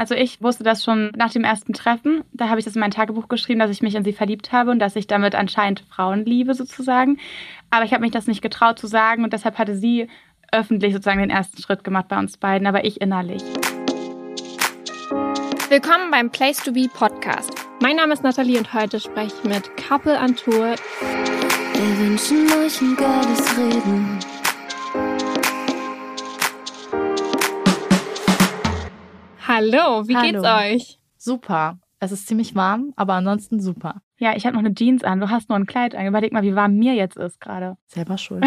also ich wusste das schon nach dem ersten Treffen. Da habe ich das in mein Tagebuch geschrieben, dass ich mich in sie verliebt habe und dass ich damit anscheinend Frauen liebe sozusagen. Aber ich habe mich das nicht getraut zu sagen und deshalb hatte sie öffentlich sozusagen den ersten Schritt gemacht bei uns beiden, aber ich innerlich. Willkommen beim Place to Be Podcast. Mein Name ist Nathalie und heute spreche ich mit Couple on Tour. Wir wünschen euch ein geiles Reden. Hallo, wie Hallo. geht's euch? Super. Es ist ziemlich warm, aber ansonsten super. Ja, ich habe noch eine Jeans an, du hast nur ein Kleid an. Überleg mal, wie warm mir jetzt ist gerade. Selber schuld.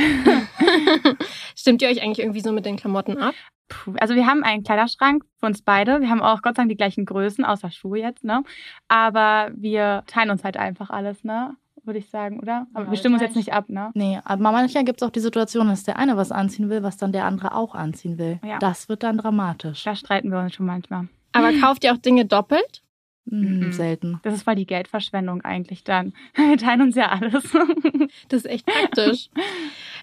Stimmt ihr euch eigentlich irgendwie so mit den Klamotten ab? Puh, also wir haben einen Kleiderschrank für uns beide. Wir haben auch Gott sei Dank die gleichen Größen, außer Schuhe jetzt, ne? Aber wir teilen uns halt einfach alles, ne? Würde ich sagen, oder? Aber Ja, wir stimmen uns jetzt nicht ab, ne? Nee, aber manchmal gibt es auch die Situation, dass der eine was anziehen will, was dann der andere auch anziehen will. Ja. Das wird dann dramatisch. Da streiten wir uns schon manchmal. Aber kauft ihr auch Dinge doppelt? Hm, Mhm. Selten. Das ist voll die Geldverschwendung eigentlich dann. Wir teilen uns ja alles. Das ist echt praktisch.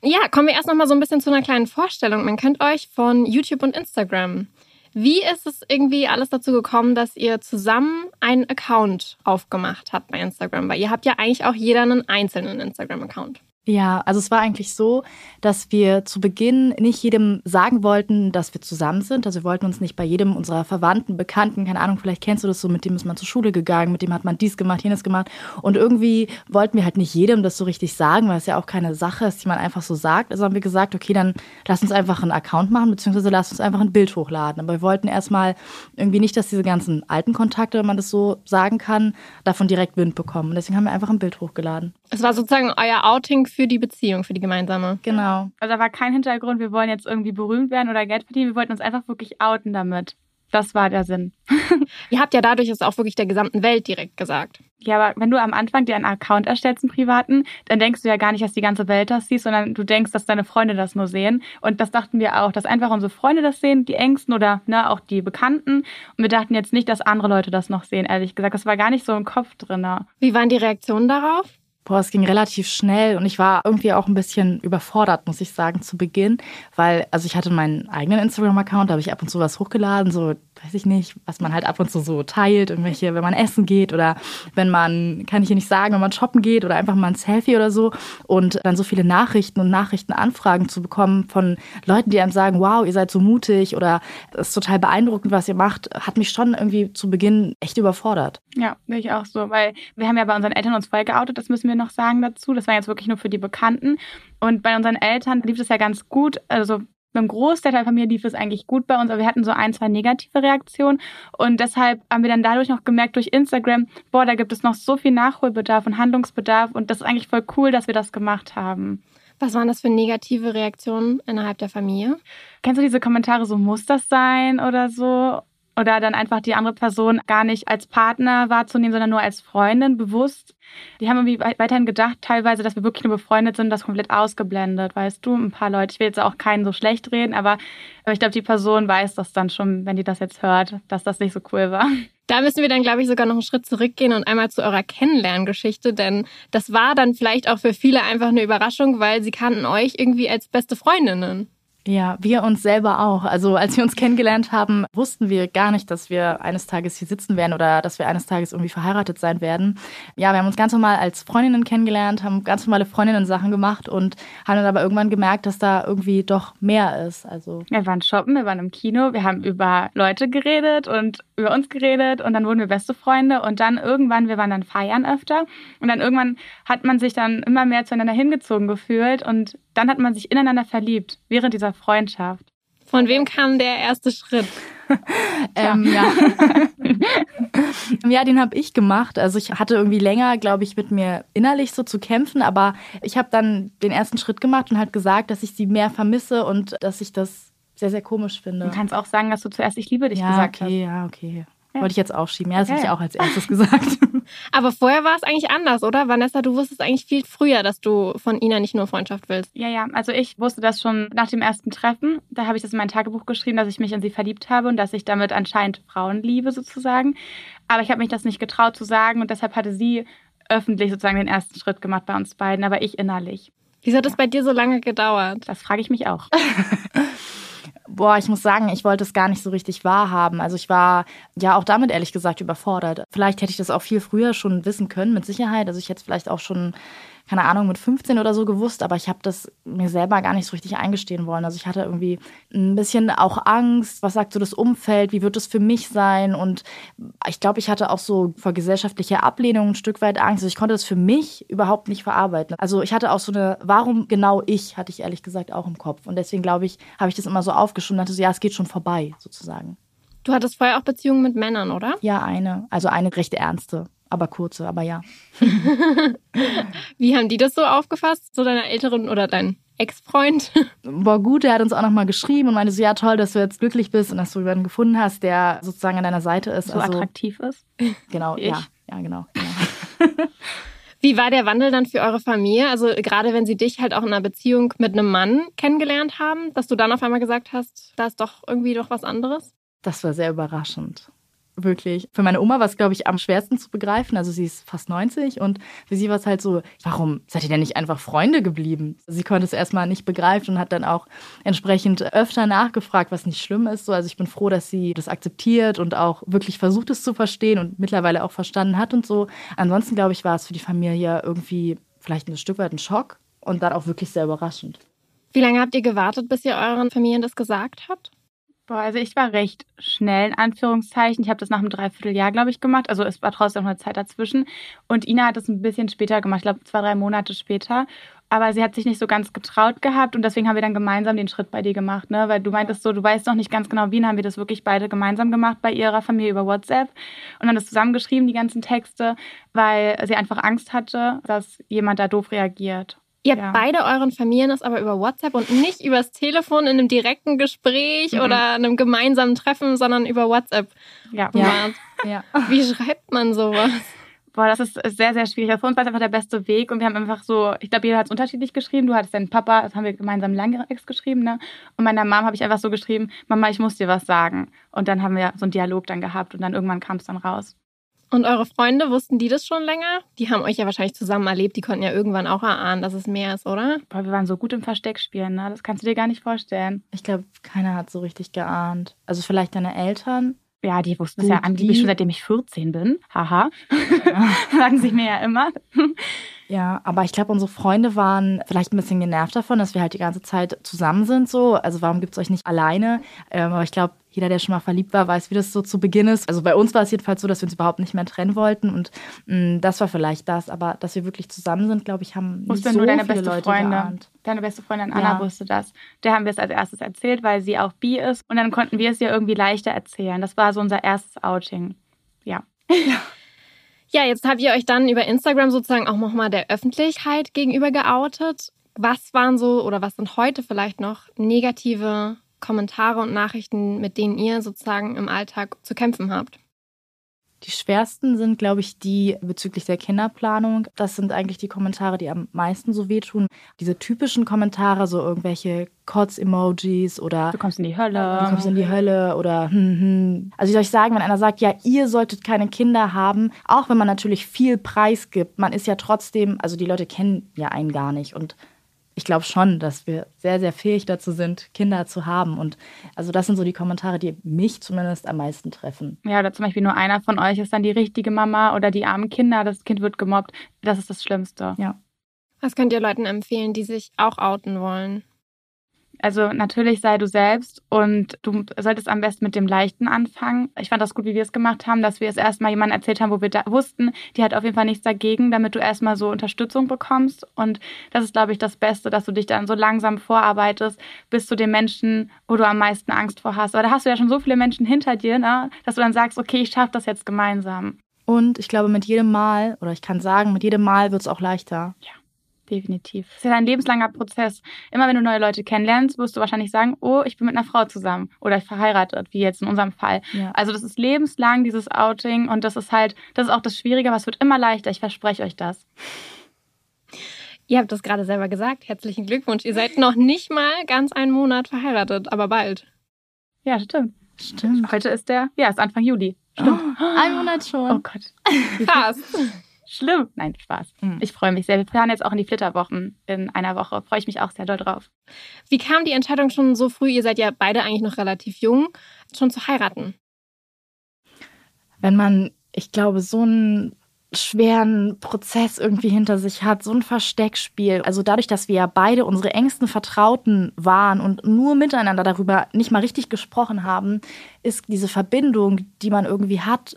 ja, kommen wir erst noch mal so ein bisschen zu einer kleinen Vorstellung. Man kennt euch von YouTube und Instagram. Wie ist es irgendwie alles dazu gekommen, dass ihr zusammen einen Account aufgemacht habt bei Instagram? Weil ihr habt ja eigentlich auch jeder einen einzelnen Instagram-Account. Ja, also es war eigentlich so, dass wir zu Beginn nicht jedem sagen wollten, dass wir zusammen sind. Also wir wollten uns nicht bei jedem unserer Verwandten, Bekannten, keine Ahnung, vielleicht kennst du das so, mit dem ist man zur Schule gegangen, mit dem hat man dies gemacht, jenes gemacht. Und irgendwie wollten wir halt nicht jedem das so richtig sagen, weil es ja auch keine Sache ist, die man einfach so sagt. Also haben wir gesagt, okay, dann lass uns einfach einen Account machen, beziehungsweise lass uns einfach ein Bild hochladen. Aber wir wollten erstmal irgendwie nicht, dass diese ganzen alten Kontakte, wenn man das so sagen kann, davon direkt Wind bekommen. Und deswegen haben wir einfach ein Bild hochgeladen. Es war sozusagen euer Outing für die Beziehung, für die gemeinsame. Genau. Also da war kein Hintergrund, wir wollen jetzt irgendwie berühmt werden oder Geld verdienen. Wir wollten uns einfach wirklich outen damit. Das war der Sinn. Ihr habt ja dadurch es auch wirklich der gesamten Welt direkt gesagt. Ja, aber wenn du am Anfang dir einen Account erstellst, einen privaten, dann denkst du ja gar nicht, dass die ganze Welt das sieht, sondern du denkst, dass deine Freunde das nur sehen. Und das dachten wir auch, dass einfach unsere Freunde das sehen, die Ängsten oder ne, auch die Bekannten. Und wir dachten jetzt nicht, dass andere Leute das noch sehen, ehrlich gesagt. Das war gar nicht so im Kopf drin. Wie waren die Reaktionen darauf? Boah, es ging relativ schnell und ich war irgendwie auch ein bisschen überfordert, muss ich sagen, zu Beginn, weil, also ich hatte meinen eigenen Instagram-Account, da habe ich ab und zu was hochgeladen, so, weiß ich nicht, was man halt ab und zu so teilt, irgendwelche, wenn man essen geht oder wenn man, kann ich hier nicht sagen, wenn man shoppen geht oder einfach mal ein Selfie oder so und dann so viele Nachrichten und Nachrichtenanfragen zu bekommen von Leuten, die einem sagen, wow, ihr seid so mutig oder es ist total beeindruckend, was ihr macht, hat mich schon irgendwie zu Beginn echt überfordert. Ja, sehe ich auch so, weil wir haben ja bei unseren Eltern uns voll geoutet, das müssen wir noch sagen dazu. Das war jetzt wirklich nur für die Bekannten. Und bei unseren Eltern lief es ja ganz gut. Also beim Großteil der Familie lief es eigentlich gut bei uns, aber wir hatten so ein, zwei negative Reaktionen. Und deshalb haben wir dann dadurch noch gemerkt durch Instagram, boah, da gibt es noch so viel Nachholbedarf und Handlungsbedarf. Und das ist eigentlich voll cool, dass wir das gemacht haben. Was waren das für negative Reaktionen innerhalb der Familie? Kennst du diese Kommentare, so muss das sein oder so? Oder dann einfach die andere Person gar nicht als Partner wahrzunehmen, sondern nur als Freundin bewusst. Die haben irgendwie wei- weiterhin gedacht, teilweise, dass wir wirklich nur befreundet sind, das komplett ausgeblendet, weißt du? Ein paar Leute, ich will jetzt auch keinen so schlecht reden, aber ich glaube, die Person weiß das dann schon, wenn die das jetzt hört, dass das nicht so cool war. Da müssen wir dann, glaube ich, sogar noch einen Schritt zurückgehen und einmal zu eurer Kennenlerngeschichte, denn das war dann vielleicht auch für viele einfach eine Überraschung, weil sie kannten euch irgendwie als beste Freundinnen. Ja, wir uns selber auch. Also als wir uns kennengelernt haben, wussten wir gar nicht, dass wir eines Tages hier sitzen werden oder dass wir eines Tages irgendwie verheiratet sein werden. Ja, wir haben uns ganz normal als Freundinnen kennengelernt, haben ganz normale Freundinnen-Sachen gemacht und haben dann aber irgendwann gemerkt, dass da irgendwie doch mehr ist. Also Wir waren shoppen, wir waren im Kino, wir haben über Leute geredet und über uns geredet und dann wurden wir beste Freunde und dann irgendwann, wir waren dann feiern öfter und dann irgendwann hat man sich dann immer mehr zueinander hingezogen gefühlt und dann hat man sich ineinander verliebt während dieser Freundschaft. Von wem kam der erste Schritt? ähm, ja. ja, den habe ich gemacht. Also ich hatte irgendwie länger, glaube ich, mit mir innerlich so zu kämpfen, aber ich habe dann den ersten Schritt gemacht und halt gesagt, dass ich sie mehr vermisse und dass ich das sehr, sehr komisch finde. Du kannst auch sagen, dass du zuerst ich liebe dich ja, gesagt okay, hast. ja, okay. Ja. Wollte ich jetzt aufschieben. Ja, das habe Ja, ich ja. auch als erstes gesagt. Aber vorher war es eigentlich anders, oder? Vanessa, du wusstest eigentlich viel früher, dass du von Ina nicht nur Freundschaft willst. Ja, ja, also ich wusste das schon nach dem ersten Treffen. Da habe ich das in mein Tagebuch geschrieben, dass ich mich in sie verliebt habe und dass ich damit anscheinend Frauen liebe sozusagen. Aber ich habe mich das nicht getraut zu sagen und deshalb hatte sie öffentlich sozusagen den ersten Schritt gemacht bei uns beiden, aber ich innerlich. Wieso hat es bei dir so lange gedauert? Das frage ich mich auch. Boah, ich muss sagen, ich wollte es gar nicht so richtig wahrhaben. Also ich war ja auch damit ehrlich gesagt überfordert. Vielleicht hätte ich das auch viel früher schon wissen können, mit Sicherheit. Also ich hätte es vielleicht auch schon keine Ahnung, mit 15 oder so gewusst, aber ich habe das mir selber gar nicht so richtig eingestehen wollen. Also ich hatte irgendwie ein bisschen auch Angst, was sagt so das Umfeld, wie wird es für mich sein? Und ich glaube, ich hatte auch so vor gesellschaftlicher Ablehnung ein Stück weit Angst. Also ich konnte das für mich überhaupt nicht verarbeiten. Also ich hatte auch so eine, warum genau ich, hatte ich ehrlich gesagt auch im Kopf. Und deswegen glaube ich, habe ich das immer so aufgeschoben und dachte so, ja, es geht schon vorbei, sozusagen. Du hattest vorher auch Beziehungen mit Männern, oder? Ja, eine. Also eine recht ernste aber kurze, aber ja. Wie haben die das so aufgefasst, so deine Älteren oder dein Ex-Freund? War gut, der hat uns auch nochmal geschrieben und meinte so, ja toll, dass du jetzt glücklich bist und dass du jemanden gefunden hast, der sozusagen an deiner Seite ist. So also, attraktiv ist. Genau, ja, ja, genau. genau. Wie war der Wandel dann für eure Familie? Also gerade wenn sie dich halt auch in einer Beziehung mit einem Mann kennengelernt haben, dass du dann auf einmal gesagt hast, da ist doch irgendwie doch was anderes? Das war sehr überraschend wirklich. Für meine Oma war es, glaube ich, am schwersten zu begreifen. Also sie ist fast 90 und für sie war es halt so, warum seid ihr denn nicht einfach Freunde geblieben? Sie konnte es erstmal nicht begreifen und hat dann auch entsprechend öfter nachgefragt, was nicht schlimm ist. also ich bin froh, dass sie das akzeptiert und auch wirklich versucht es zu verstehen und mittlerweile auch verstanden hat und so. Ansonsten, glaube ich, war es für die Familie irgendwie vielleicht ein Stück weit ein Schock und dann auch wirklich sehr überraschend. Wie lange habt ihr gewartet, bis ihr euren Familien das gesagt habt? Boah, also ich war recht schnell, in Anführungszeichen. Ich habe das nach einem Dreivierteljahr, glaube ich, gemacht. Also es war trotzdem noch eine Zeit dazwischen. Und Ina hat es ein bisschen später gemacht, ich glaube zwei, drei Monate später. Aber sie hat sich nicht so ganz getraut gehabt und deswegen haben wir dann gemeinsam den Schritt bei dir gemacht, ne? Weil du meintest so, du weißt noch nicht ganz genau, wie, haben wir das wirklich beide gemeinsam gemacht bei ihrer Familie über WhatsApp und dann das zusammengeschrieben, die ganzen Texte, weil sie einfach Angst hatte, dass jemand da doof reagiert. Ihr habt ja. beide euren Familien das aber über WhatsApp und nicht übers Telefon in einem direkten Gespräch mhm. oder einem gemeinsamen Treffen, sondern über WhatsApp. Ja. ja. ja. Wie schreibt man sowas? Boah, das ist sehr, sehr schwierig. Für uns war es einfach der beste Weg und wir haben einfach so, ich glaube, jeder hat es unterschiedlich geschrieben. Du hattest deinen Papa, das haben wir gemeinsam Langerex geschrieben, ne? Und meiner Mom habe ich einfach so geschrieben, Mama, ich muss dir was sagen. Und dann haben wir so einen Dialog dann gehabt und dann irgendwann kam es dann raus. Und eure Freunde, wussten die das schon länger? Die haben euch ja wahrscheinlich zusammen erlebt. Die konnten ja irgendwann auch erahnen, dass es mehr ist, oder? Boah, wir waren so gut im Versteckspielen, ne? Das kannst du dir gar nicht vorstellen. Ich glaube, keiner hat so richtig geahnt. Also vielleicht deine Eltern. Ja, die wussten es ja angeblich schon seitdem ich 14 bin. Haha. Ja. Sagen sie mir ja immer. Ja, aber ich glaube, unsere Freunde waren vielleicht ein bisschen genervt davon, dass wir halt die ganze Zeit zusammen sind. So, also warum gibt es euch nicht alleine? Ähm, aber ich glaube, jeder, der schon mal verliebt war, weiß, wie das so zu Beginn ist. Also bei uns war es jedenfalls so, dass wir uns überhaupt nicht mehr trennen wollten und mh, mm, das war vielleicht das. Aber dass wir wirklich zusammen sind, glaube ich, haben nicht so nur deine viele beste Leute Freunde. geahnt. Deine beste Freundin Anna ja. wusste das. Der haben wir es als erstes erzählt, weil sie auch bi ist und dann konnten wir es ihr irgendwie leichter erzählen. Das war so unser erstes Outing. Ja. ja. Ja, jetzt habt ihr euch dann über Instagram sozusagen auch nochmal der Öffentlichkeit gegenüber geoutet. Was waren so oder was sind heute vielleicht noch negative Kommentare und Nachrichten, mit denen ihr sozusagen im Alltag zu kämpfen habt? Die schwersten sind, glaube ich, die bezüglich der Kinderplanung. Das sind eigentlich die Kommentare, die am meisten so wehtun. Diese typischen Kommentare, so irgendwelche Kotz-Emojis oder Du kommst in die Hölle. Du kommst in die Hölle oder hm, hm. Also wie soll ich sagen, wenn einer sagt, ja, ihr solltet keine Kinder haben, auch wenn man natürlich viel Preis gibt, man ist ja trotzdem, also die Leute kennen ja einen gar nicht und ich glaube schon, dass wir sehr, sehr fähig dazu sind, Kinder zu haben. Und also das sind so die Kommentare, die mich zumindest am meisten treffen. Ja, oder zum Beispiel nur einer von euch ist dann die richtige Mama oder die armen Kinder, das Kind wird gemobbt. Das ist das Schlimmste. Ja. Was könnt ihr Leuten empfehlen, die sich auch outen wollen? Also natürlich sei du selbst und du solltest am besten mit dem Leichten anfangen. Ich fand das gut, wie wir es gemacht haben, dass wir es erstmal jemandem erzählt haben, wo wir da wussten, die hat auf jeden Fall nichts dagegen, damit du erstmal so Unterstützung bekommst. Und das ist, glaube ich, das Beste, dass du dich dann so langsam vorarbeitest bis zu den Menschen, wo du am meisten Angst vor hast. Aber da hast du ja schon so viele Menschen hinter dir, ne, dass du dann sagst, okay, ich schaffe das jetzt gemeinsam. Und ich glaube, mit jedem Mal, oder ich kann sagen, mit jedem Mal wird es auch leichter. Ja definitiv. Es ist ja ein lebenslanger Prozess. Immer wenn du neue Leute kennenlernst, wirst du wahrscheinlich sagen, oh, ich bin mit einer Frau zusammen oder ich verheiratet, wie jetzt in unserem Fall. Ja. Also das ist lebenslang, dieses Outing und das ist halt, das ist auch das Schwierige, aber es wird immer leichter, ich verspreche euch das. Ihr habt das gerade selber gesagt. Herzlichen Glückwunsch. Ihr seid noch nicht mal ganz einen Monat verheiratet, aber bald. Ja, stimmt. Stimmt. Heute ist der, ja, ist Anfang Juli. Stimmt. Oh, ein Monat schon. Oh Gott. Krass. Schlimm. Nein, Spaß. Mhm. Ich freue mich sehr. Wir planen jetzt auch in die Flitterwochen in einer Woche. Freue ich mich auch sehr doll drauf. Wie kam die Entscheidung schon so früh? Ihr seid ja beide eigentlich noch relativ jung, schon zu heiraten. wenn man, ich glaube, so einen schweren Prozess irgendwie hinter sich hat, so ein Versteckspiel. Also dadurch, dass wir ja beide unsere engsten Vertrauten waren und nur miteinander darüber nicht mal richtig gesprochen haben, ist diese Verbindung, die man irgendwie hat,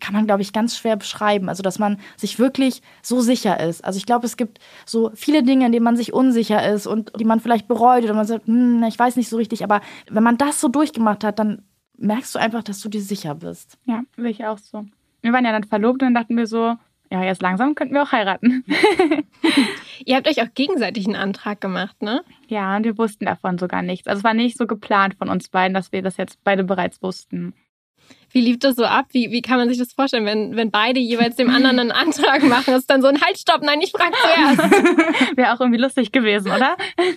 kann man, glaube ich, ganz schwer beschreiben. Also, dass man sich wirklich so sicher ist. Also, ich glaube, es gibt so viele Dinge, in denen man sich unsicher ist und die man vielleicht bereut oder man sagt, hm, ich weiß nicht so richtig. Aber wenn man das so durchgemacht hat, dann merkst du einfach, dass du dir sicher bist. Ja, will ich auch so. Wir waren ja dann verlobt und dann dachten wir so, ja, jetzt langsam könnten wir auch heiraten. Ihr habt euch auch gegenseitig einen Antrag gemacht, ne? ja, und wir wussten davon sogar nichts. Also es war nicht so geplant von uns beiden, dass wir das jetzt beide bereits wussten. Wie lief das so ab? Wie, wie kann man sich das vorstellen, wenn, wenn beide jeweils dem anderen einen Antrag machen? Das ist dann so ein Halt, stopp, nein, ich frage zuerst. Wäre auch irgendwie lustig gewesen, oder?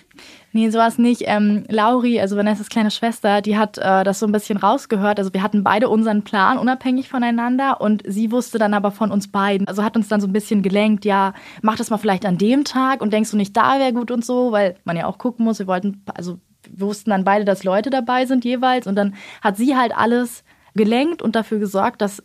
Nee, sowas nicht. Ähm, Lauri, also Vanessas kleine Schwester, die hat äh, das so ein bisschen rausgehört. Also wir hatten beide unseren Plan unabhängig voneinander und sie wusste dann aber von uns beiden. Also hat uns dann so ein bisschen gelenkt, ja, mach das mal vielleicht an dem Tag und denkst du nicht, da wäre gut und so, weil man ja auch gucken muss. Wir wollten, also wir wussten dann beide, dass Leute dabei sind jeweils und dann hat sie halt alles gelenkt und dafür gesorgt, dass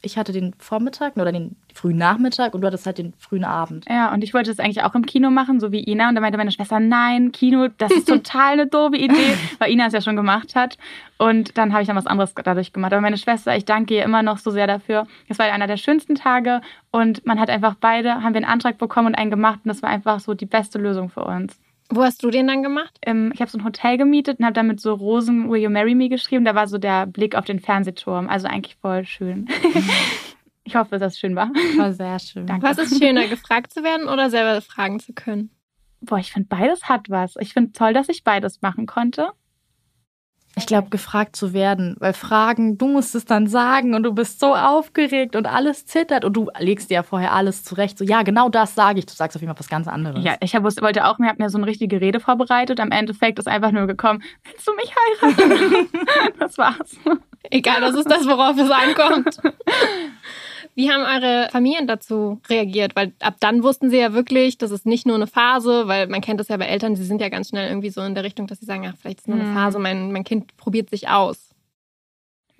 ich hatte den Vormittag oder den frühen Nachmittag und du hattest halt den frühen Abend. Ja, und ich wollte das eigentlich auch im Kino machen, so wie Ina. Und da meinte meine Schwester, nein, Kino, das ist total eine doofe Idee, weil Ina es ja schon gemacht hat. Und dann habe ich dann was anderes dadurch gemacht. Aber meine Schwester, ich danke ihr immer noch so sehr dafür. Das war einer der schönsten Tage und man hat einfach beide, haben wir einen Antrag bekommen und einen gemacht und das war einfach so die beste Lösung für uns. Wo hast du den dann gemacht? Ähm, ich habe so ein Hotel gemietet und habe dann mit so Rosen Will You Marry Me geschrieben. Da war so der Blick auf den Fernsehturm. Also eigentlich voll schön. ich hoffe, dass es schön war. War sehr schön. Danke. Was ist schöner, gefragt zu werden oder selber fragen zu können? Boah, ich finde beides hat was. Ich finde toll, dass ich beides machen konnte. Ich glaube, gefragt zu werden, weil Fragen, du musst es dann sagen und du bist so aufgeregt und alles zittert und du legst dir ja vorher alles zurecht. So, ja, genau das sage ich. Du sagst auf jeden Fall was ganz anderes. Ja, ich hab, wollte auch, mir habe mir so eine richtige Rede vorbereitet. Am Endeffekt ist einfach nur gekommen, willst du mich heiraten? das war's. Egal, das ist das, worauf es ankommt. Wie haben eure Familien dazu reagiert? Weil ab dann wussten sie ja wirklich, das ist nicht nur eine Phase, weil man kennt das ja bei Eltern, sie sind ja ganz schnell irgendwie so in der Richtung, dass sie sagen, ach, vielleicht ist es nur eine Mhm. Phase, mein, mein Kind probiert sich aus.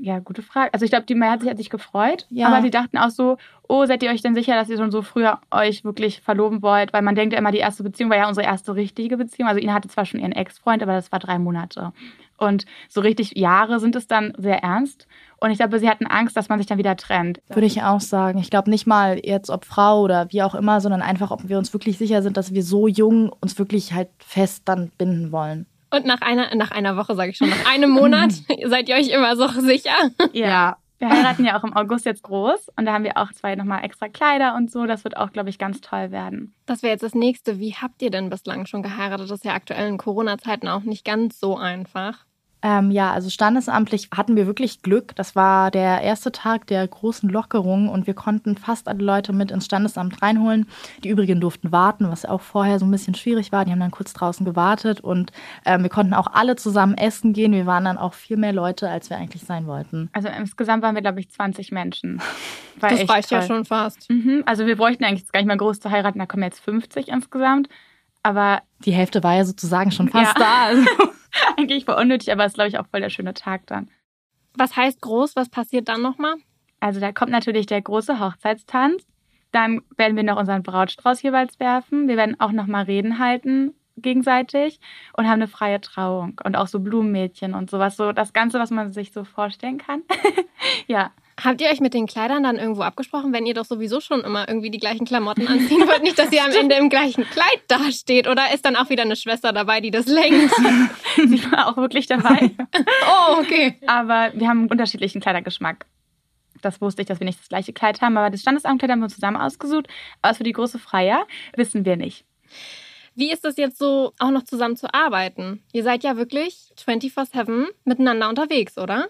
Ja, gute Frage. Also ich glaube, die Mehrheit hat sich gefreut, Ja. aber sie dachten auch so, oh, seid ihr euch denn sicher, dass ihr schon so früher euch wirklich verloben wollt? Weil man denkt ja immer, die erste Beziehung war ja unsere erste richtige Beziehung. Also Ina hatte zwar schon ihren Ex-Freund, aber das war drei Monate. Und so richtig Jahre sind es dann sehr ernst. Und ich glaube, sie hatten Angst, dass man sich dann wieder trennt. Würde ich auch sagen. Ich glaube nicht mal jetzt, ob Frau oder wie auch immer, sondern einfach, ob wir uns wirklich sicher sind, dass wir so jung uns wirklich halt fest dann binden wollen. Und nach einer, nach einer Woche, sage ich schon, nach einem Monat seid ihr euch immer so sicher. Ja. Wir heiraten ja auch im August jetzt groß und da haben wir auch zwei nochmal extra Kleider und so. Das wird auch, glaube ich, ganz toll werden. Das wäre jetzt das nächste. Wie habt ihr denn bislang schon geheiratet? Das ist ja aktuell in Corona-Zeiten auch nicht ganz so einfach. Ähm, ja, also standesamtlich hatten wir wirklich Glück. Das war der erste Tag der großen Lockerung und wir konnten fast alle Leute mit ins Standesamt reinholen. Die übrigen durften warten, was auch vorher so ein bisschen schwierig war. Die haben dann kurz draußen gewartet und ähm, wir konnten auch alle zusammen essen gehen. Wir waren dann auch viel mehr Leute, als wir eigentlich sein wollten. Also insgesamt waren wir, glaube ich, 20 Menschen. War Das reicht ja toll. schon fast. Mhm. Also wir bräuchten eigentlich jetzt gar nicht mal groß zu heiraten, da kommen jetzt 50 insgesamt. Aber Die Hälfte war ja sozusagen schon fast Ja. da. Also. eigentlich voll unnötig, aber es ist, glaube ich, auch voll der schöne Tag dann. Was heißt groß? Was passiert dann nochmal? Also da kommt natürlich der große Hochzeitstanz. Dann werden wir noch unseren Brautstrauß jeweils werfen. Wir werden auch noch mal Reden halten gegenseitig und haben eine freie Trauung und auch so Blumenmädchen und sowas. So das Ganze, was man sich so vorstellen kann. ja. Habt ihr euch mit den Kleidern dann irgendwo abgesprochen, wenn ihr doch sowieso schon immer irgendwie die gleichen Klamotten anziehen wollt? Nicht, dass ihr am Ende im gleichen Kleid dasteht oder ist dann auch wieder eine Schwester dabei, die das lenkt? Sie war auch wirklich dabei. Oh, okay. Aber wir haben einen unterschiedlichen Kleidergeschmack. Das wusste ich, dass wir nicht das gleiche Kleid haben, aber das Standesamtkleid haben wir uns zusammen ausgesucht. Aber für die große Freier wissen wir nicht. Wie ist es jetzt so, auch noch zusammen zu arbeiten? Ihr seid ja wirklich 24-7 miteinander unterwegs, oder?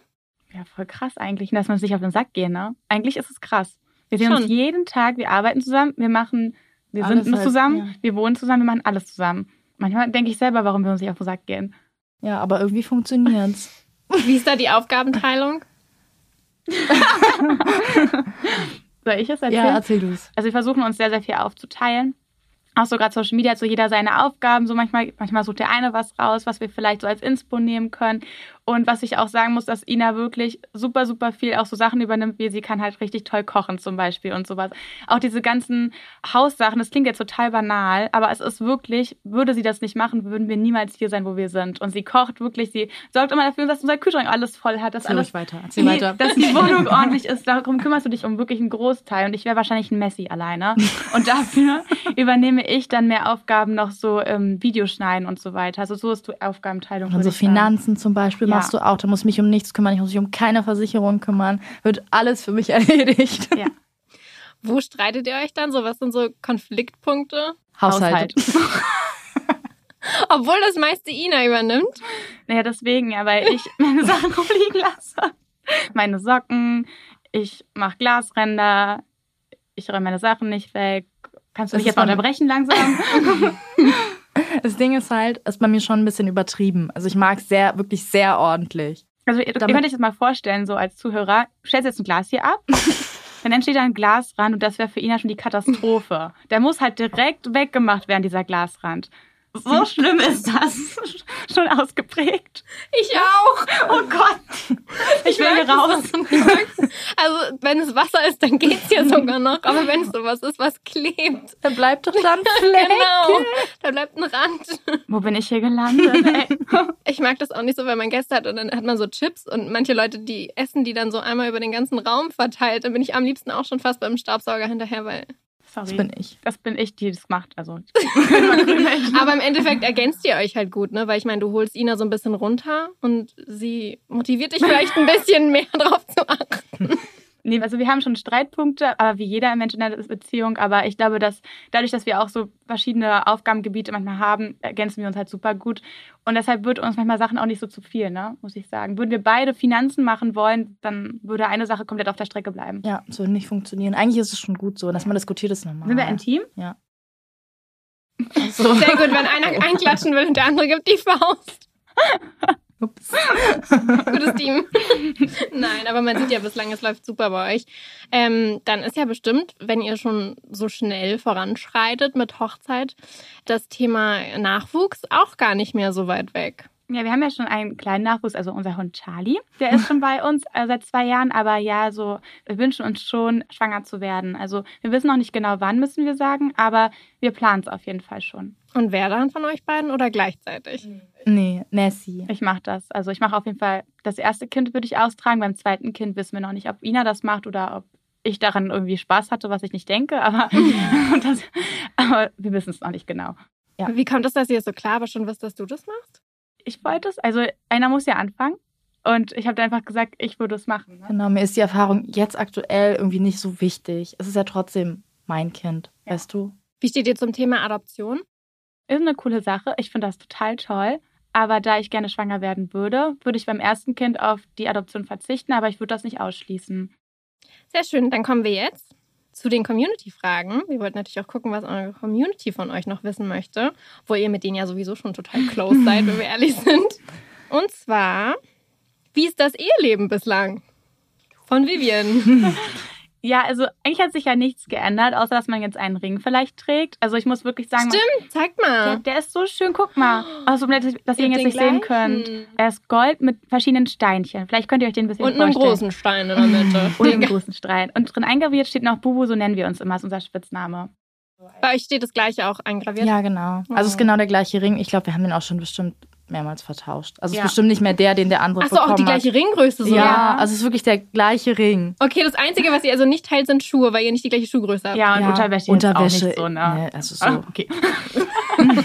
Ja, voll krass eigentlich, dass wir uns nicht auf den Sack gehen, ne? Eigentlich ist es krass. Wir sehen Schon. uns jeden Tag, wir arbeiten zusammen, wir machen, wir Alles sind halt, zusammen, ja. wir wohnen zusammen, wir machen alles zusammen. Manchmal denke ich selber, warum wir uns nicht auf den Sack gehen. Ja, aber irgendwie funktioniert's. Wie ist da die Aufgabenteilung? Soll ich es erzählen? Ja, erzähl du es. Also wir versuchen uns sehr, sehr viel aufzuteilen. Auch so gerade Social Media hat so jeder seine Aufgaben. So manchmal, manchmal sucht der eine was raus, was wir vielleicht so als Inspo nehmen können. Und was ich auch sagen muss, dass Ina wirklich super, super viel auch so Sachen übernimmt, wie sie kann halt richtig toll kochen zum Beispiel und sowas. Auch diese ganzen Haussachen, das klingt jetzt total banal, aber es ist wirklich, würde sie das nicht machen, würden wir niemals hier sein, wo wir sind. Und sie kocht wirklich, sie sorgt immer dafür, dass unser Kühlschrank alles voll hat, dass Erzähl alles weiter. Erzähl Nee, weiter. Dass die Wohnung ordentlich ist, darum kümmerst du dich um wirklich einen Großteil. Und ich wäre wahrscheinlich ein Messi alleine. Und dafür übernehme ich dann mehr Aufgaben noch so ähm, Videoschneiden und so weiter. Also so ist die Aufgabenteilung. Und so ich sagen. Finanzen zum Beispiel Ja. Machst du auch. Da muss ich mich um nichts kümmern. Ich muss mich um keine Versicherung kümmern. Wird alles für mich erledigt. Ja. Wo streitet ihr euch dann? So, was sind so Konfliktpunkte? Haushalt. Obwohl das meiste Ina übernimmt. Naja, deswegen, ja, weil ich meine Sachen rumliegen lasse. Meine Socken, ich mache Glasränder, ich räume meine Sachen nicht weg. Kannst du Das mich jetzt mal unterbrechen langsam? Das Ding ist halt, ist bei mir schon ein bisschen übertrieben. Also ich mag es sehr, wirklich sehr ordentlich. Also ihr, ihr könnt euch das mal vorstellen, so als Zuhörer, du stellst jetzt ein Glas hier ab, dann entsteht da ein Glasrand und das wäre für ihn ja schon die Katastrophe. Der muss halt direkt weggemacht werden, dieser Glasrand. So schlimm ist das. Schon ausgeprägt. Ich auch. Oh Gott. Ich will hier raus. Also, wenn es Wasser ist, dann geht's ja sogar noch. Aber wenn es sowas ist, was klebt, Da bleibt doch dann Fleck. genau, da bleibt ein Rand. Wo bin ich hier gelandet? Ey? Ich mag das auch nicht so, wenn man Gäste hat und dann hat man so Chips und manche Leute, die essen die dann so einmal über den ganzen Raum verteilt. Dann bin ich am liebsten auch schon fast beim Staubsauger hinterher, weil. Das Sorry. bin ich. Das bin ich, die das macht. Also. Aber im Endeffekt ergänzt ihr euch halt gut, ne? Weil ich meine, du holst Ina so ein bisschen runter und sie motiviert dich vielleicht ein bisschen mehr drauf zu achten. Nee, also wir haben schon Streitpunkte, aber wie jeder Mensch in einer Beziehung. Aber ich glaube, dass dadurch, dass wir auch so verschiedene Aufgabengebiete manchmal haben, ergänzen wir uns halt super gut. Und deshalb wird uns manchmal Sachen auch nicht so zu viel, ne? muss ich sagen. Würden wir beide Finanzen machen wollen, dann würde eine Sache komplett auf der Strecke bleiben. Ja, das würde nicht funktionieren. Eigentlich ist es schon gut so, dass man diskutiert ist normal. Sind wir ein Team? So. Sehr gut, wenn einer einklatschen will und der andere gibt die Faust. Ups. Gutes Team. Nein, aber man sieht ja bislang, es läuft super bei euch. Ähm, dann ist ja bestimmt, wenn ihr schon so schnell voranschreitet mit Hochzeit, das Thema Nachwuchs auch gar nicht mehr so weit weg. Ja, wir haben ja schon einen kleinen Nachwuchs, also unser Hund Charlie, der ist schon bei uns äh, seit zwei Jahren, aber ja, so, wir wünschen uns schon, schwanger zu werden. Also wir wissen noch nicht genau, wann müssen wir sagen, aber wir planen es auf jeden Fall schon. Und wer dann von euch beiden oder gleichzeitig? Nee, Nessie. Ich mache das. Also ich mache auf jeden Fall, das erste Kind würde ich austragen. Beim zweiten Kind wissen wir noch nicht, ob Ina das macht oder ob ich daran irgendwie Spaß hatte, was ich nicht denke. Aber, das, aber wir wissen es noch nicht genau. Ja. Wie kommt es, dass ihr so klar aber schon wisst, dass du das machst? Ich wollte es, also einer muss ja anfangen. Und ich habe dann einfach gesagt, ich würde es machen. Ne? Genau, mir ist die Erfahrung jetzt aktuell irgendwie nicht so wichtig. Es ist ja trotzdem mein Kind, Ja. weißt du? Wie steht ihr zum Thema Adoption? Ist eine coole Sache. Ich finde das total toll. Aber da ich gerne schwanger werden würde, würde ich beim ersten Kind auf die Adoption verzichten, aber ich würde das nicht ausschließen. Sehr schön, dann kommen wir jetzt zu den Community-Fragen. Wir wollten natürlich auch gucken, was eure Community von euch noch wissen möchte, wo ihr mit denen ja sowieso schon total close seid, wenn wir ehrlich sind. Und zwar, wie ist das Eheleben bislang? Von Vivian. Ja, also eigentlich hat sich ja nichts geändert, außer dass man jetzt einen Ring vielleicht trägt. Also ich muss wirklich sagen, man- Stimmt, zeig Der, mal. der ist so schön, guck mal. Also, dass, dass ihr ihn jetzt nicht den sehen gleichen. könnt. Er ist Gold mit verschiedenen Steinchen. Vielleicht könnt ihr euch den ein bisschen Und einen vorstellen. großen Stein in der Mitte. Und einen großen Stein. Und drin eingraviert steht noch Bubu, so nennen wir uns immer, ist unser Spitzname. Bei euch steht das gleiche auch eingraviert. Ja, genau. Also es ist Oh. genau der gleiche Ring. Ich glaube, wir haben den auch schon bestimmt mehrmals vertauscht. Also es Ja. ist bestimmt nicht mehr der, den der andere Achso, bekommen auch die gleiche hat. Ringgröße sogar. Ja, also es ist wirklich der gleiche Ring. Okay, das Einzige, was ihr also nicht teilt, sind Schuhe, weil ihr nicht die gleiche Schuhgröße habt. Ja, und ja, Unterwäsche, Unterwäsche jetzt auch nicht so, ne? nee, also so. Ah, okay.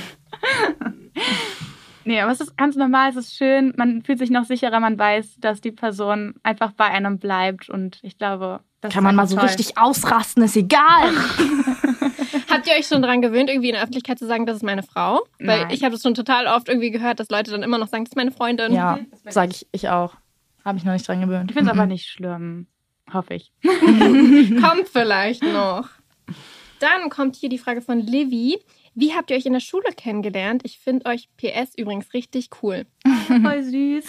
nee, aber es ist ganz normal, es ist schön. Man fühlt sich noch sicherer, man weiß, dass die Person einfach bei einem bleibt. Und ich glaube, das Kann ist man mal so toll. richtig ausrasten, ist egal. Habt ihr euch schon daran gewöhnt, irgendwie in der Öffentlichkeit zu sagen, das ist meine Frau? Weil Nein. ich habe das schon total oft irgendwie gehört, dass Leute dann immer noch sagen, das ist meine Freundin. ja, sage ich, ich auch. Habe ich noch nicht dran gewöhnt. Ich finde es Mhm. aber nicht schlimm. Hoffe ich. Kommt vielleicht noch. Dann kommt hier die Frage von Livy. Wie habt ihr euch in der Schule kennengelernt? Ich finde euch PS übrigens richtig cool. Voll süß.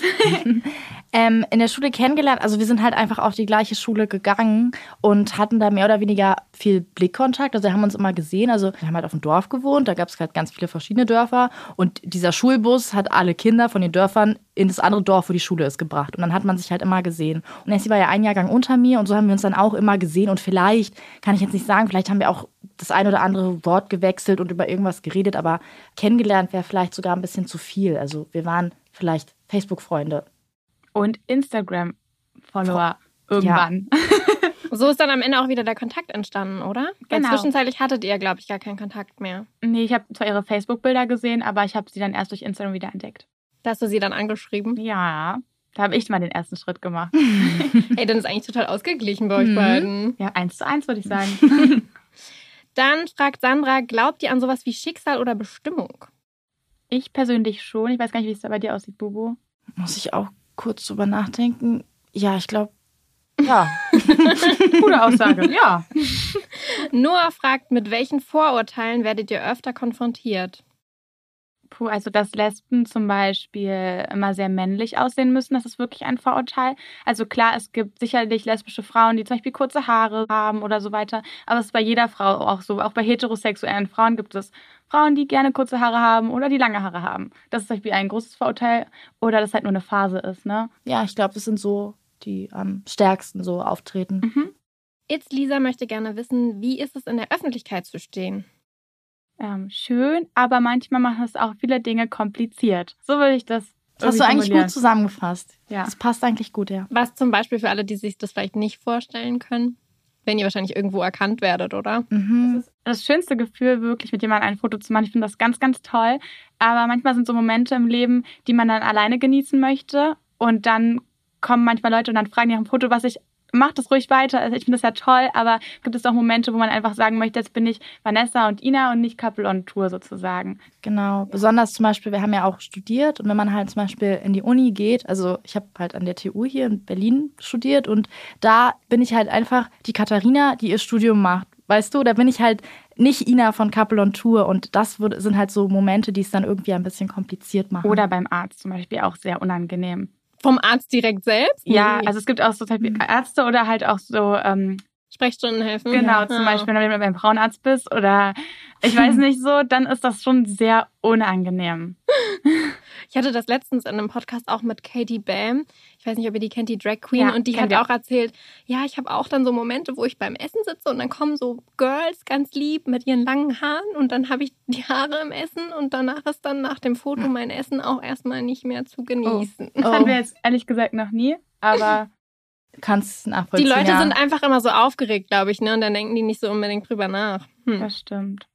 ähm, in der Schule kennengelernt. Also wir sind halt einfach auf die gleiche Schule gegangen und hatten da mehr oder weniger viel Blickkontakt. Also wir haben uns immer gesehen. Also wir haben halt auf dem Dorf gewohnt. Da gab es halt ganz viele verschiedene Dörfer. Und dieser Schulbus hat alle Kinder von den Dörfern in das andere Dorf, wo die Schule ist, gebracht. Und dann hat man sich halt immer gesehen. Und sie war ja ein Jahrgang unter mir und so haben wir uns dann auch immer gesehen. Und vielleicht, kann ich jetzt nicht sagen, vielleicht haben wir auch das ein oder andere Wort gewechselt und über irgendwas geredet, aber kennengelernt wäre vielleicht sogar ein bisschen zu viel. Also wir waren vielleicht Facebook-Freunde. Und Instagram-Follower irgendwann. Ja. So ist dann am Ende auch wieder der Kontakt entstanden, oder? Weil genau. zwischenzeitlich hattet ihr, glaube ich, gar keinen Kontakt mehr. Nee, ich habe zwar ihre Facebook-Bilder gesehen, aber ich habe sie dann erst durch Instagram wieder entdeckt. Da hast du sie dann angeschrieben? Ja, da habe ich mal den ersten Schritt gemacht. Ey, dann ist eigentlich total ausgeglichen bei euch mhm. beiden. Ja, eins zu eins würde ich sagen. dann fragt Sandra, glaubt ihr an sowas wie Schicksal oder Bestimmung? Ich persönlich schon. Ich weiß gar nicht, wie es da bei dir aussieht, Bubu. Muss ich auch kurz drüber nachdenken. Ja, ich glaube, ja. Gute Aussage, ja. Noah fragt, mit welchen Vorurteilen werdet ihr öfter konfrontiert? Puh, also dass Lesben zum Beispiel immer sehr männlich aussehen müssen, das ist wirklich ein Vorurteil. Also klar, es gibt sicherlich lesbische Frauen, die zum Beispiel kurze Haare haben oder so weiter, aber es ist bei jeder Frau auch so. Auch bei heterosexuellen Frauen gibt es Frauen, die gerne kurze Haare haben oder die lange Haare haben. Das ist zum Beispiel ein großes Vorurteil oder das halt nur eine Phase ist, ne? Ja, ich glaube, das sind so die am stärksten so auftreten. Mhm. Jetzt Lisa möchte gerne wissen, wie ist es in der Öffentlichkeit zu stehen? Ähm, schön, aber manchmal machen es auch viele Dinge kompliziert. So würde ich das. Das hast du eigentlich gut zusammengefasst. Ja. Das passt eigentlich gut, ja. Was zum Beispiel für alle, die sich das vielleicht nicht vorstellen können? Wenn ihr wahrscheinlich irgendwo erkannt werdet, oder? Mhm. Das ist das schönste Gefühl, wirklich mit jemandem ein Foto zu machen. Ich finde das ganz, ganz toll. Aber manchmal sind so Momente im Leben, die man dann alleine genießen möchte. Und dann kommen manchmal Leute und dann fragen die nach einem Foto, was ich macht das ruhig weiter. Also ich finde das ja toll, aber gibt es auch Momente, wo man einfach sagen möchte, jetzt bin ich Vanessa und Ina und nicht Couple on Tour sozusagen. Genau. Besonders zum Beispiel, wir haben ja auch studiert und wenn man halt zum Beispiel in die Uni geht, also ich habe halt an der TU hier in Berlin studiert und da bin ich halt einfach die Katharina, die ihr Studium macht. Weißt du, da bin ich halt nicht Ina von Couple on Tour und das sind halt so Momente, die es dann irgendwie ein bisschen kompliziert machen. Oder beim Arzt zum Beispiel auch sehr unangenehm. Vom Arzt direkt selbst? Ja, also es gibt auch so mhm. Ärzte oder halt auch so ähm, Sprechstunden helfen. Genau, ja. zum Beispiel, wenn du beim Frauenarzt bist oder ich weiß nicht so, dann ist das schon sehr unangenehm. Ich hatte das letztens in einem Podcast auch mit Katie Bam. Ich weiß nicht, ob ihr die kennt, die Drag Queen. Ja, und die hat wir. auch erzählt, ja, ich habe auch dann so Momente, wo ich beim Essen sitze und dann kommen so Girls ganz lieb mit ihren langen Haaren und dann habe ich die Haare im Essen und danach ist dann nach dem Foto mein Essen auch erstmal nicht mehr zu genießen. Oh. Das hatten wir jetzt ehrlich gesagt noch nie, aber kannst nachvollziehen. Die Leute ja. sind einfach immer so aufgeregt, glaube ich, ne? Und dann denken die nicht so unbedingt drüber nach. Hm. Das stimmt.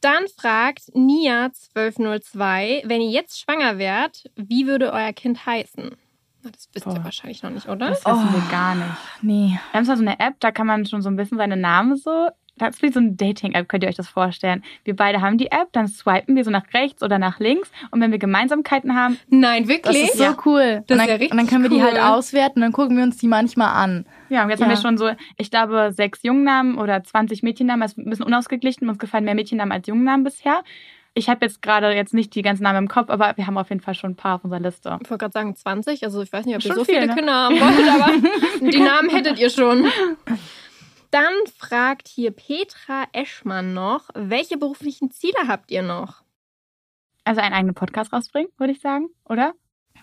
Dann fragt Nia1202, wenn ihr jetzt schwanger wärt, wie würde euer Kind heißen? Das wisst ihr wahrscheinlich noch nicht, oder? Das wissen oh, wir gar nicht. Nee. Wir haben zwar so eine App, da kann man schon so ein bisschen seine Namen so das ist wie so eine Dating-App, könnt ihr euch das vorstellen. Wir beide haben die App, dann swipen wir so nach rechts oder nach links und wenn wir Gemeinsamkeiten haben. Nein, wirklich? Das ist so ja. cool. Das ist ja richtig Und dann können wir cool. die halt auswerten und dann gucken wir uns die manchmal an. Ja, und jetzt ja. haben wir schon so, ich glaube, sechs Jungnamen oder 20 Mädchennamen. Das ist ein bisschen unausgeglichen. Uns gefallen mehr Mädchennamen als Jungnamen bisher. Ich habe jetzt gerade jetzt nicht die ganzen Namen im Kopf, aber wir haben auf jeden Fall schon ein paar auf unserer Liste. Ich wollte gerade sagen 20. Also ich weiß nicht, ob ihr so viel, viele ne? Kinder haben wollt, aber die Namen hättet ihr schon. Dann fragt hier Petra Eschmann noch, welche beruflichen Ziele habt ihr noch? Also einen eigenen Podcast rausbringen, würde ich sagen, oder?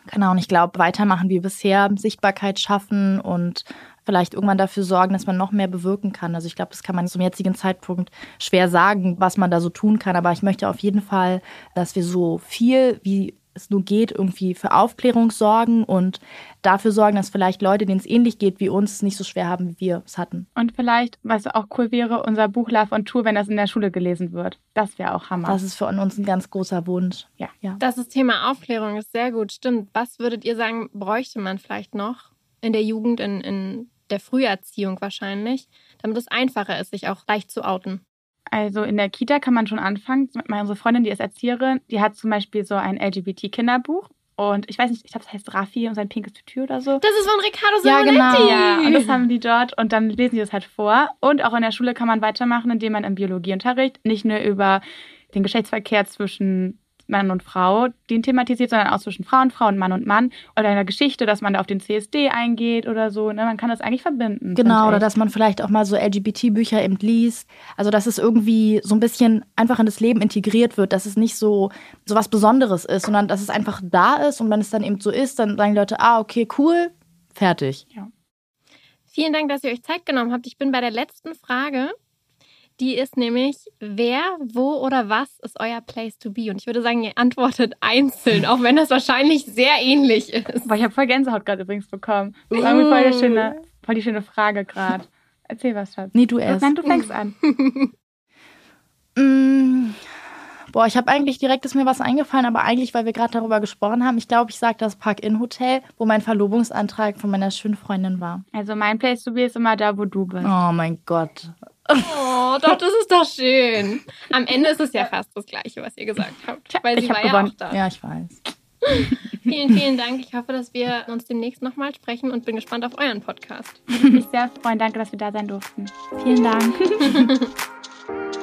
Genau, und ich glaube, weitermachen wie bisher, Sichtbarkeit schaffen und vielleicht irgendwann dafür sorgen, dass man noch mehr bewirken kann. Also ich glaube, das kann man zum jetzigen Zeitpunkt schwer sagen, was man da so tun kann. Aber ich möchte auf jeden Fall, dass wir so viel wie es nur geht, irgendwie für Aufklärung sorgen und dafür sorgen, dass vielleicht Leute, denen es ähnlich geht wie uns, es nicht so schwer haben, wie wir es hatten. Und vielleicht, was auch cool wäre, unser Buch Love on Tour, wenn das in der Schule gelesen wird. Das wäre auch Hammer. Das ist für uns ein ganz großer Wunsch. Ja. ja. Das ist Thema Aufklärung, ist sehr gut, stimmt. Was würdet ihr sagen, bräuchte man vielleicht noch in der Jugend, in, in der Früherziehung wahrscheinlich, damit es einfacher ist, sich auch leicht zu outen? Also in der Kita kann man schon anfangen. Unsere Freundin, die ist Erzieherin, die hat zum Beispiel so ein LGBT-Kinderbuch. Und ich weiß nicht, ich glaube, das heißt Raffi und sein pinkes Tütü oder so. Das ist von Riccardo Simonetti. Ja, genau. Ja, und das haben die dort. Und dann lesen die das halt vor. Und auch in der Schule kann man weitermachen, indem man im Biologieunterricht nicht nur über den Geschlechtsverkehr zwischen Mann und Frau, den thematisiert, sondern auch zwischen Frau und Frau und Mann und Mann oder in der Geschichte, dass man da auf den CSD eingeht oder so. Ne? Man kann das eigentlich verbinden. Genau, oder dass man vielleicht auch mal so LGBT-Bücher eben liest. Also dass es irgendwie so ein bisschen einfach in das Leben integriert wird, dass es nicht so, so was Besonderes ist, sondern dass es einfach da ist und wenn es dann eben so ist, dann sagen die Leute, ah, okay, cool, fertig. Ja. Vielen Dank, dass ihr euch Zeit genommen habt. Ich bin bei der letzten Frage. Die ist nämlich, wer, wo oder was ist euer Place to be? Und ich würde sagen, ihr antwortet einzeln, auch wenn das wahrscheinlich sehr ähnlich ist. Boah, ich habe voll Gänsehaut gerade übrigens bekommen. Das ist irgendwie voll, die schöne, voll die schöne Frage gerade. Erzähl was, Schatz. Nee, du erst. Nein, du fängst an. Mm, boah, ich habe eigentlich direkt ist mir was eingefallen, aber eigentlich, weil wir gerade darüber gesprochen haben, ich glaube, ich sage das Park-In-Hotel, wo mein Verlobungsantrag von meiner schönen Freundin war. Also mein Place to be ist immer da, wo du bist. Oh mein Gott. Oh, doch, das ist doch schön. Am Ende ist es ja fast das Gleiche, was ihr gesagt habt. Weil ich sie war ja gewonnen. auch da. Ja, ich weiß. Vielen, vielen Dank. Ich hoffe, dass wir uns demnächst nochmal sprechen und bin gespannt auf euren Podcast. Würde mich sehr freuen. Danke, dass wir da sein durften. Vielen Dank.